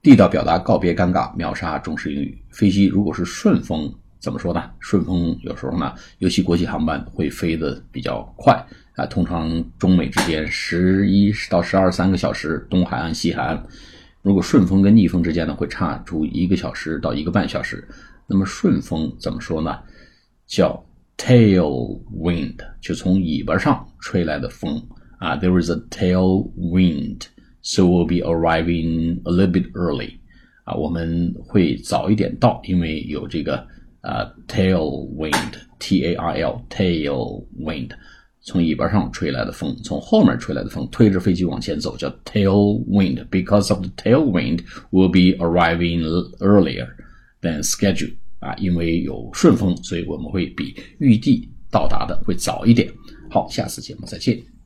地道表达告别尴尬，秒杀中式英语。飞机如果是顺风，怎么说呢？顺风有时候呢，尤其国际航班会飞得比较快啊，通常中美之间十一到十二三个小时，东海岸、西海岸。如果顺风跟逆风之间呢，会差出一个小时到一个半小时。那么顺风怎么说呢？叫 tail wind，就从尾巴上吹来的风啊。There is a tail wind。So we'll be arriving a little bit early，啊，我们会早一点到，因为有这个啊 tail wind，T A R L tail wind，从尾巴上吹来的风，从后面吹来的风，推着飞机往前走，叫 tail wind。Because of the tail wind, we'll be arriving earlier than schedule，啊，因为有顺风，所以我们会比预计到达的会早一点。好，下次节目再见。